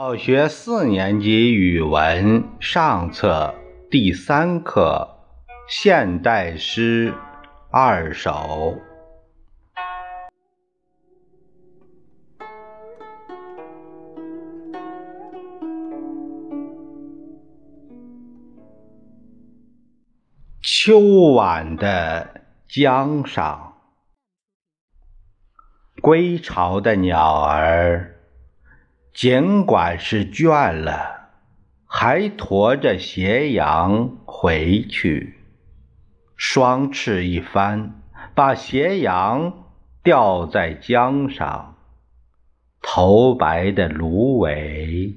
小学四年级语文上册第三课现代诗二首。秋晚的江上，归巢的鸟儿。尽管是倦了，还驮着斜阳回去。双翅一翻，把斜阳吊在江上，头白的芦苇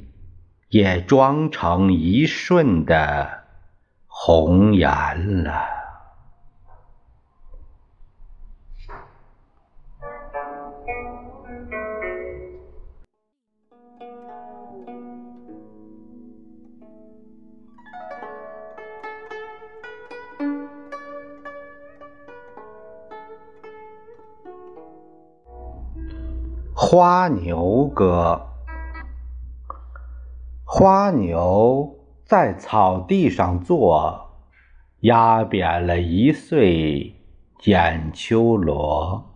也装成一瞬的红颜了。花牛歌，花牛在草地上坐，压扁了一穗剪秋萝。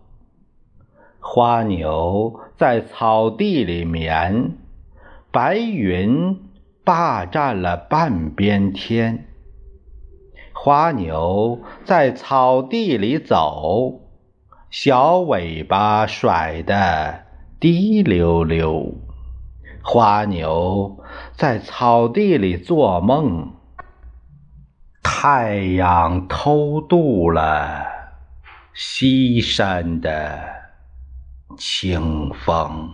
花牛在草地里眠，白云霸占了半边天。花牛在草地里走，小尾巴甩的。滴溜溜，花牛在草地里做梦，太阳偷渡了西山的清风。